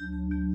Música